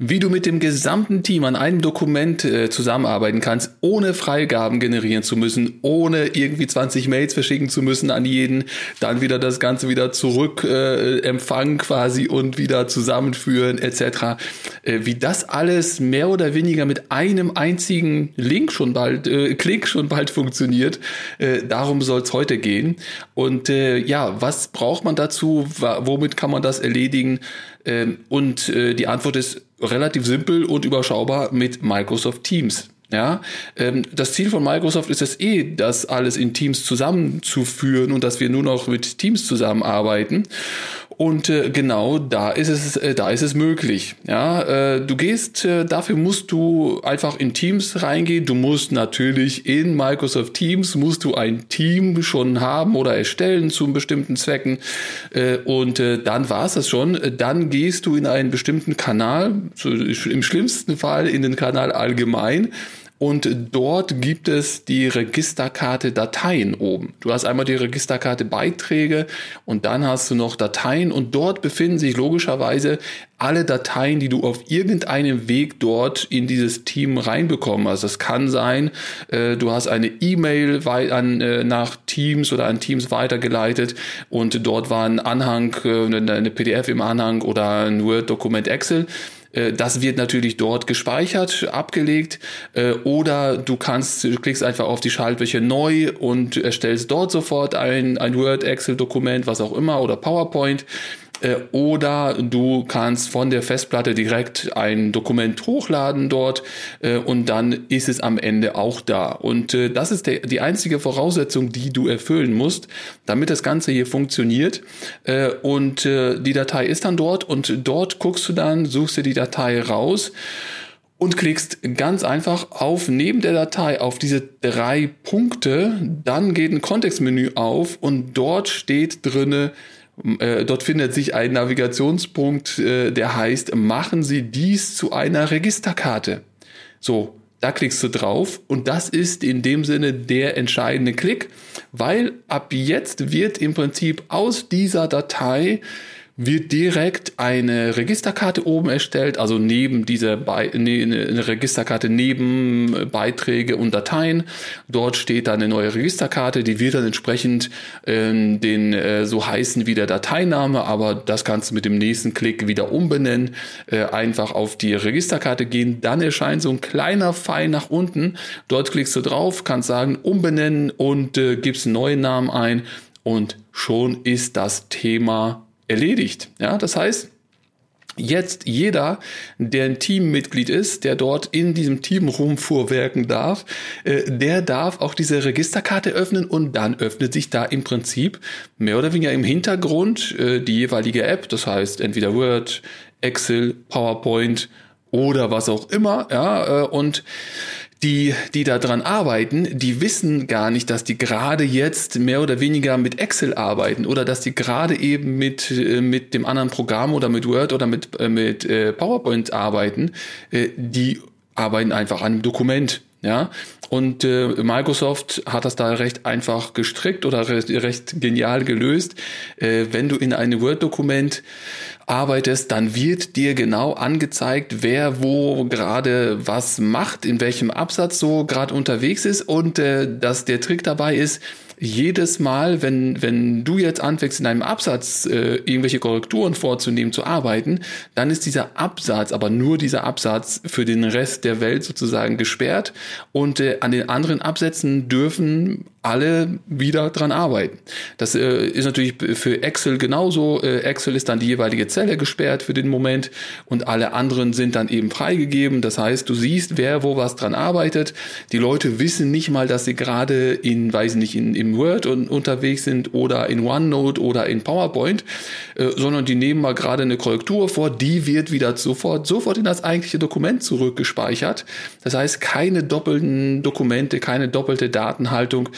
Wie du mit dem gesamten Team an einem Dokument äh, zusammenarbeiten kannst, ohne Freigaben generieren zu müssen, ohne irgendwie 20 Mails verschicken zu müssen an jeden, dann wieder das Ganze wieder zurück äh, empfangen quasi und wieder zusammenführen etc. Äh, wie das alles mehr oder weniger mit einem einzigen Link schon bald, äh, Klick schon bald funktioniert, äh, darum soll es heute gehen. Und äh, ja, was braucht man dazu? Womit kann man das erledigen? Ähm, und äh, die Antwort ist relativ simpel und überschaubar mit Microsoft Teams. Ja, ähm, das Ziel von Microsoft ist es eh, das alles in Teams zusammenzuführen und dass wir nur noch mit Teams zusammenarbeiten. Und äh, genau da ist es, äh, da ist es möglich. Ja, äh, du gehst, äh, dafür musst du einfach in Teams reingehen. Du musst natürlich in Microsoft Teams musst du ein Team schon haben oder erstellen zu bestimmten Zwecken. Äh, und äh, dann war es das schon. Dann gehst du in einen bestimmten Kanal, so, im schlimmsten Fall in den Kanal allgemein und dort gibt es die Registerkarte Dateien oben. Du hast einmal die Registerkarte Beiträge und dann hast du noch Dateien und dort befinden sich logischerweise alle Dateien, die du auf irgendeinem Weg dort in dieses Team reinbekommen hast. Das kann sein, äh, du hast eine E-Mail äh, nach Teams oder an Teams weitergeleitet und dort war ein Anhang, äh, eine PDF im Anhang oder ein Word-Dokument Excel. Äh, das wird natürlich dort gespeichert, abgelegt. Äh, oder du kannst, du klickst einfach auf die Schaltfläche neu und erstellst dort sofort ein, ein Word, Excel-Dokument, was auch immer oder PowerPoint oder du kannst von der Festplatte direkt ein Dokument hochladen dort äh, und dann ist es am Ende auch da. Und äh, das ist der, die einzige Voraussetzung, die du erfüllen musst, damit das Ganze hier funktioniert. und die Datei ist dann dort und dort guckst du dann, suchst dir die Datei raus und klickst ganz einfach auf neben der Datei auf diese drei Punkte, dann geht ein Kontextmenü auf und dort steht drinne äh, dort findet sich ein Navigationspunkt, äh, der heißt, machen Sie dies zu einer Registerkarte. So, da klickst du drauf und das ist in dem Sinne der entscheidende Klick, weil ab jetzt wird im Prinzip aus dieser Datei wird direkt eine Registerkarte oben erstellt, also neben dieser Be ne, eine Registerkarte neben Beiträge und Dateien. Dort steht dann eine neue Registerkarte, die wird dann entsprechend äh, den äh, so heißen wie der Dateiname, aber das kannst du mit dem nächsten Klick wieder umbenennen, äh, einfach auf die Registerkarte gehen, dann erscheint so ein kleiner Pfeil nach unten. Dort klickst du drauf, kannst sagen umbenennen und äh, gibst einen neuen Namen ein und schon ist das Thema erledigt. Ja, das heißt, jetzt jeder, der ein Teammitglied ist, der dort in diesem Team rumfuhrwerken darf, äh, der darf auch diese Registerkarte öffnen und dann öffnet sich da im Prinzip mehr oder weniger im Hintergrund äh, die jeweilige App, das heißt entweder Word, Excel, PowerPoint oder was auch immer, ja, äh, und die, die da dran arbeiten, die wissen gar nicht, dass die gerade jetzt mehr oder weniger mit Excel arbeiten oder dass die gerade eben mit, äh, mit dem anderen Programm oder mit Word oder mit, äh, mit äh, PowerPoint arbeiten. Die arbeiten einfach an einem Dokument. Ja, und äh, Microsoft hat das da recht einfach gestrickt oder recht, recht genial gelöst. Äh, wenn du in einem Word-Dokument arbeitest, dann wird dir genau angezeigt, wer wo gerade was macht, in welchem Absatz so gerade unterwegs ist und äh, dass der Trick dabei ist, jedes Mal, wenn, wenn du jetzt anfängst, in einem Absatz äh, irgendwelche Korrekturen vorzunehmen, zu arbeiten, dann ist dieser Absatz, aber nur dieser Absatz für den Rest der Welt sozusagen gesperrt und äh, an den anderen Absätzen dürfen alle wieder dran arbeiten. Das äh, ist natürlich für Excel genauso. Äh, Excel ist dann die jeweilige Zelle gesperrt für den Moment und alle anderen sind dann eben freigegeben. Das heißt, du siehst, wer wo was dran arbeitet. Die Leute wissen nicht mal, dass sie gerade in, weiß nicht, in, im Word und, unterwegs sind oder in OneNote oder in PowerPoint, äh, sondern die nehmen mal gerade eine Korrektur vor. Die wird wieder sofort, sofort in das eigentliche Dokument zurückgespeichert. Das heißt, keine doppelten Dokumente, keine doppelte Datenhaltung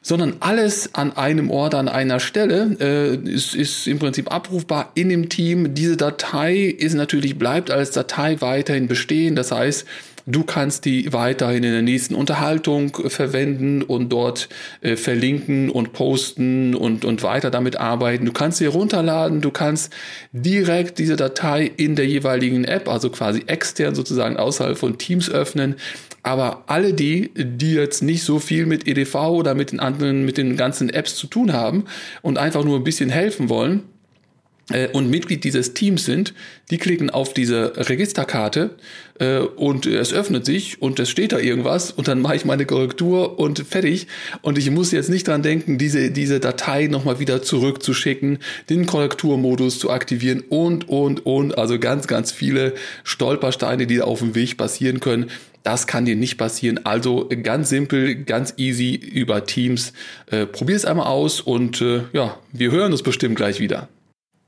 sondern alles an einem Ort, an einer Stelle äh, ist, ist im Prinzip abrufbar in dem Team. Diese Datei ist natürlich, bleibt als Datei weiterhin bestehen. Das heißt, Du kannst die weiterhin in der nächsten Unterhaltung verwenden und dort äh, verlinken und posten und, und weiter damit arbeiten. Du kannst sie runterladen, du kannst direkt diese Datei in der jeweiligen App, also quasi extern sozusagen außerhalb von Teams öffnen. Aber alle die, die jetzt nicht so viel mit EDV oder mit den anderen, mit den ganzen Apps zu tun haben und einfach nur ein bisschen helfen wollen, äh, und Mitglied dieses Teams sind, die klicken auf diese Registerkarte äh, und es öffnet sich und es steht da irgendwas und dann mache ich meine Korrektur und fertig. Und ich muss jetzt nicht dran denken, diese, diese Datei nochmal wieder zurückzuschicken, den Korrekturmodus zu aktivieren und, und, und. Also ganz, ganz viele Stolpersteine, die auf dem Weg passieren können. Das kann dir nicht passieren. Also ganz simpel, ganz easy über Teams. Äh, Probier es einmal aus und äh, ja, wir hören uns bestimmt gleich wieder.